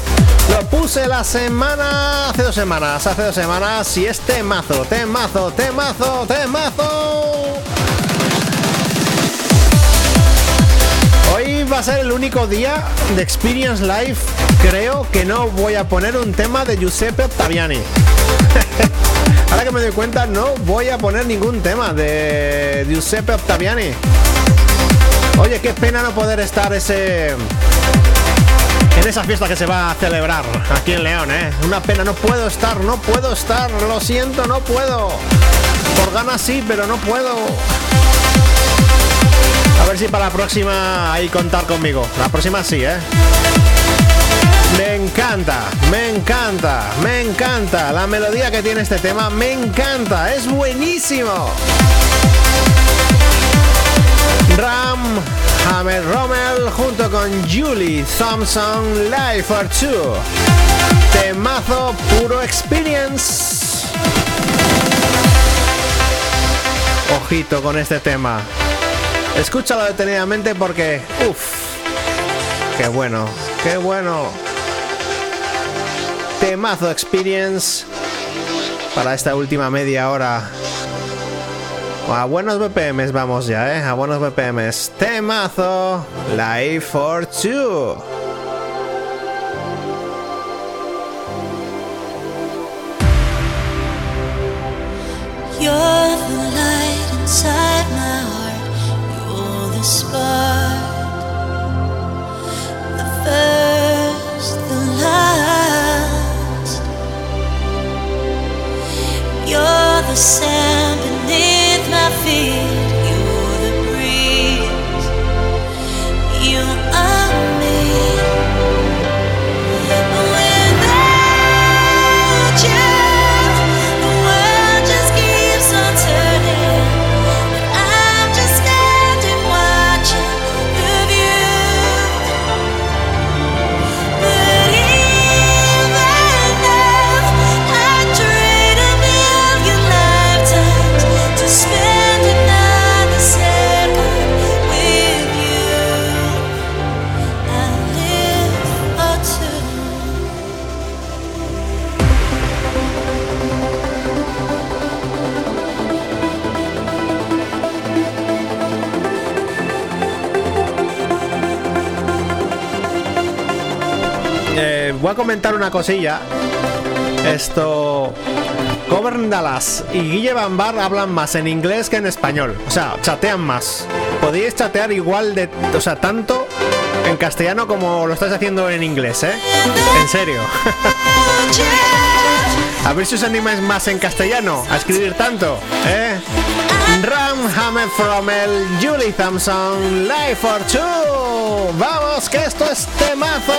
Lo puse la semana, hace dos semanas, hace dos semanas y es temazo, temazo, temazo, temazo. Hoy va a ser el único día de Experience Live. Creo que no voy a poner un tema de Giuseppe Ottaviani. Ahora que me doy cuenta, no voy a poner ningún tema de Giuseppe Ottaviani. Oye, qué pena no poder estar ese en esa fiesta que se va a celebrar aquí en León, ¿eh? Una pena, no puedo estar, no puedo estar, lo siento, no puedo. Por ganas sí, pero no puedo. A ver si para la próxima hay contar conmigo. La próxima sí, ¿eh? Me encanta, me encanta, me encanta. La melodía que tiene este tema me encanta, es buenísimo. Ram Hammer Rommel junto con Julie Thompson Live for Two. Temazo puro experience. Ojito con este tema. Escúchalo detenidamente porque, uff, qué bueno, qué bueno. Temazo experience para esta última media hora. A buenos BPMs vamos ya, ¿eh? A buenos BPMs. Temazo. Live for Two. You're the light inside my heart. You're the spark. The first, the last. You're the sand beneath my feet. Voy a comentar una cosilla. Esto. Covern Dallas y Guille Bambar hablan más en inglés que en español. O sea, chatean más. Podéis chatear igual de. O sea, tanto en castellano como lo estáis haciendo en inglés, ¿eh? En serio. A ver si os animáis más en castellano a escribir tanto, ¿eh? Ram Hammer from el Julie Thompson Life for Two. Vamos, que esto es temazo.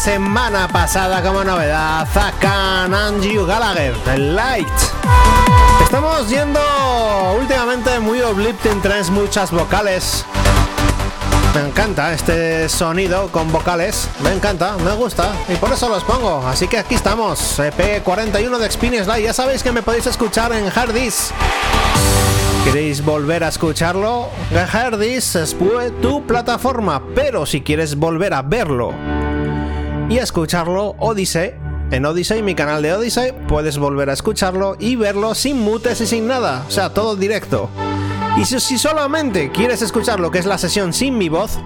Semana pasada como novedad. Zakan Andrew Gallagher, el Light. Estamos yendo últimamente muy uplifting trance, muchas vocales. Me encanta este sonido con vocales. Me encanta, me gusta. Y por eso los pongo. Así que aquí estamos. EP 41 de Spin Slide. Ya sabéis que me podéis escuchar en Hardis. ¿Queréis volver a escucharlo? Hardis es tu plataforma. Pero si quieres volver a verlo y escucharlo, Odyssey. En Odyssey, mi canal de Odyssey, puedes volver a escucharlo y verlo sin mutes y sin nada. O sea, todo directo. Y si, solamente quieres escuchar lo que es la sesión sin mi voz,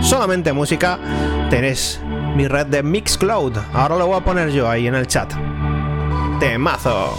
solamente música, tenés mi red de Mixcloud. Ahora lo voy a poner yo ahí en el chat. Temazo.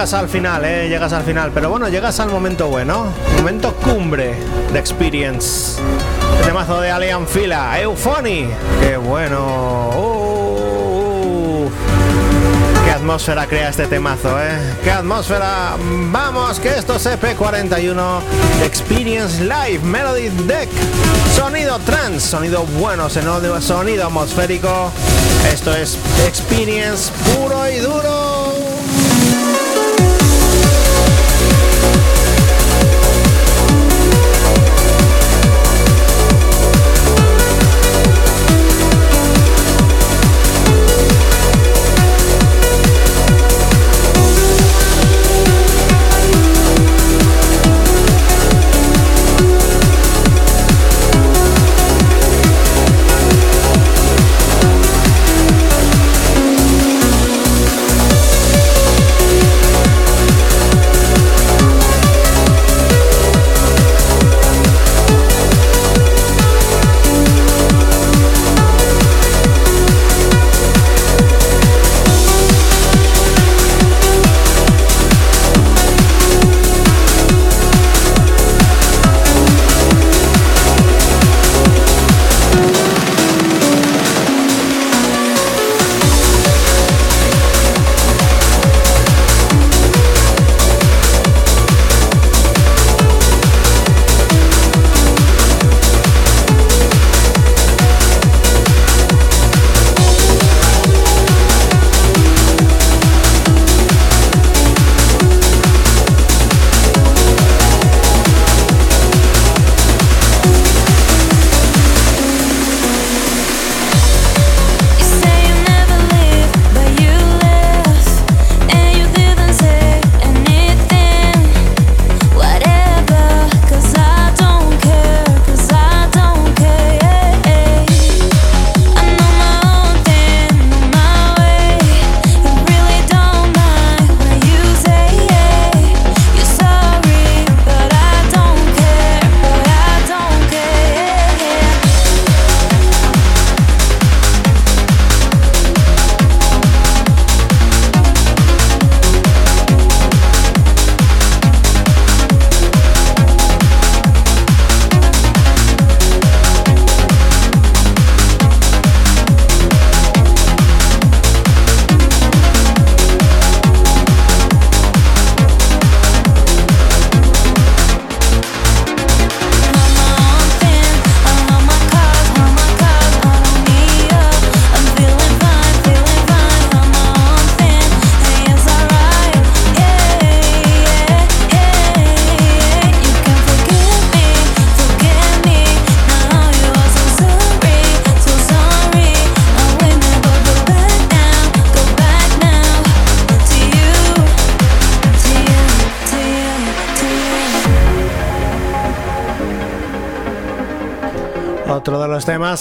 Llegas al final, eh, llegas al final. Pero bueno, llegas al momento bueno, momento cumbre de Experience. El temazo de Alien Fila, Euphony. Qué bueno. Uh, uh. Qué atmósfera crea este temazo, ¿eh? Qué atmósfera. Vamos, que esto es EP41 Experience Live Melody Deck. Sonido trans, sonido bueno, sonido atmosférico. Esto es Experience puro y duro.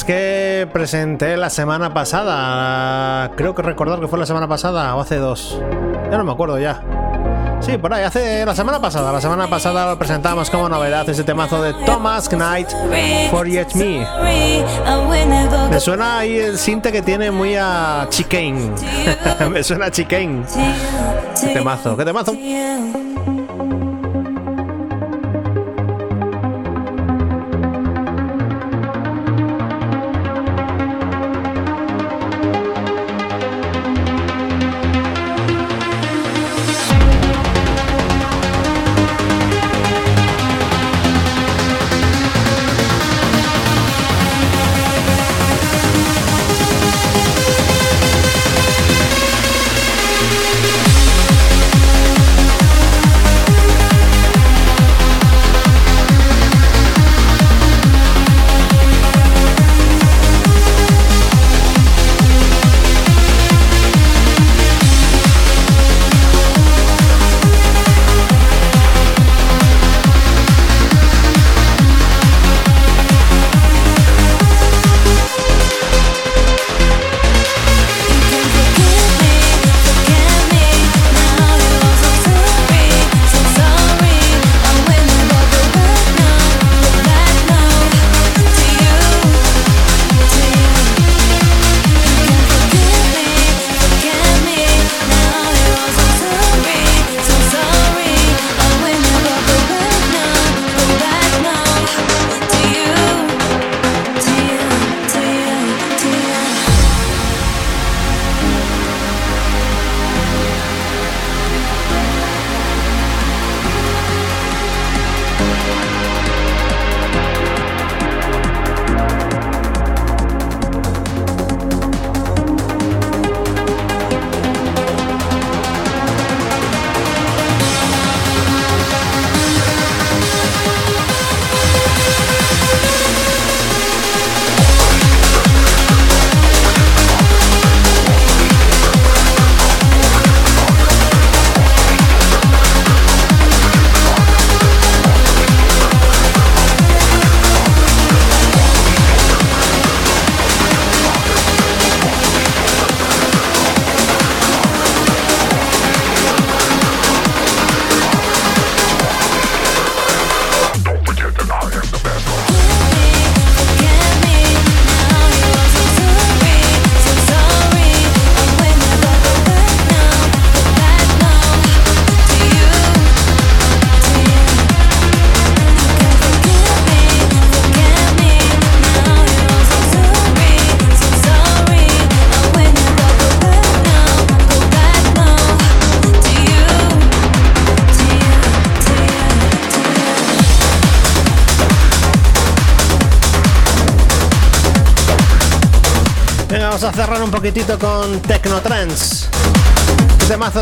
Que presenté la semana pasada. Creo que recordar que fue la semana pasada o hace dos. Ya no me acuerdo ya. Sí, por ahí, hace la semana pasada. La semana pasada lo presentamos como novedad ese temazo de Thomas Knight, Forget Me. Me suena ahí el sinte que tiene muy a Chicane. Me suena a Chicane. Qué temazo, qué temazo.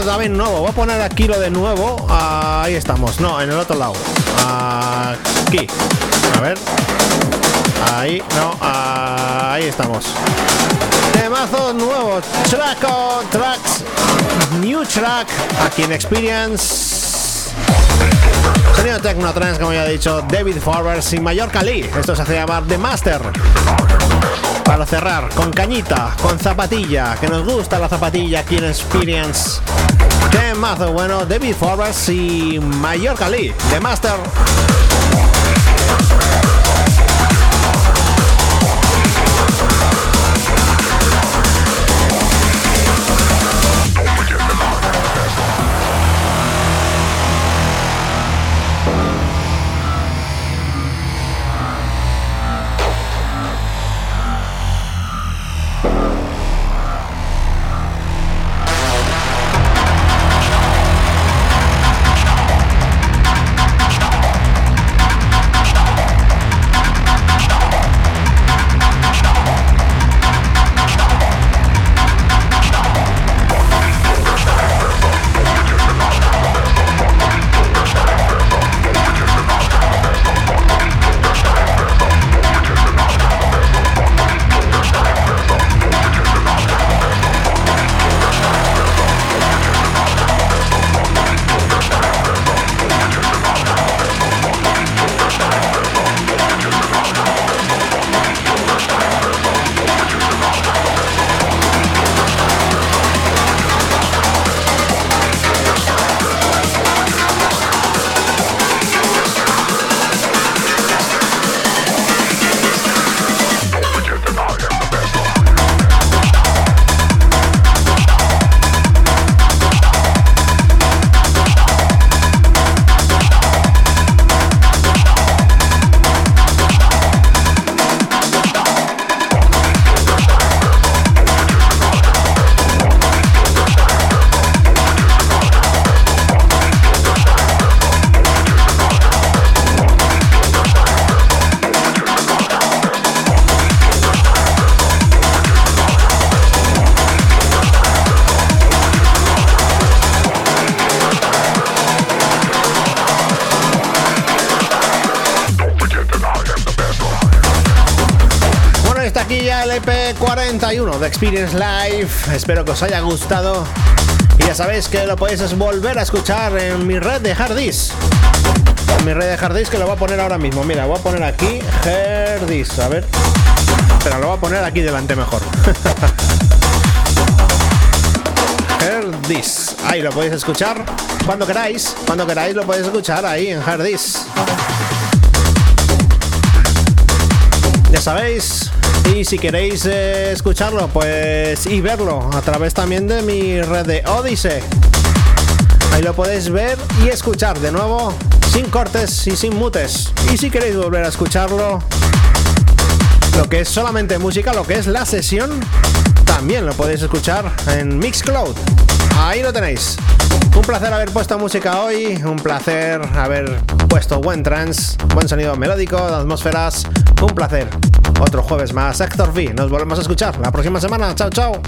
También nuevo. Voy a poner aquí lo de nuevo. Ahí estamos. No, en el otro lado. Aquí. A ver. Ahí, no. Ahí estamos. Temazo nuevo. Track o tracks. New track. Aquí en Experience. Sonido Technotrance, como ya he dicho. David Forbes y Mallorca Lee. Esto se hace llamar The Master. Para cerrar, con cañita, con zapatilla, que nos gusta la zapatilla aquí en Experience. Qué mazo bueno, David Forbes y Mallorca Lee, The Master. EP41 de Experience Live. Espero que os haya gustado. Y ya sabéis que lo podéis volver a escuchar en mi red de Hardis. En mi red de Hardis que lo voy a poner ahora mismo. Mira, voy a poner aquí Hardis. A ver. Pero lo voy a poner aquí delante mejor. Hardis. Ahí lo podéis escuchar cuando queráis. Cuando queráis lo podéis escuchar ahí en Hardis. Ya sabéis. Y si queréis eh, escucharlo, pues y verlo a través también de mi red de Odyssey. Ahí lo podéis ver y escuchar de nuevo, sin cortes y sin mutes. Y si queréis volver a escucharlo, lo que es solamente música, lo que es la sesión, también lo podéis escuchar en Mixcloud. Ahí lo tenéis. Un placer haber puesto música hoy, un placer haber puesto buen trance, buen sonido melódico, atmósferas. Un placer. Otro jueves más, Héctor V. Nos volvemos a escuchar la próxima semana. Chao, chao.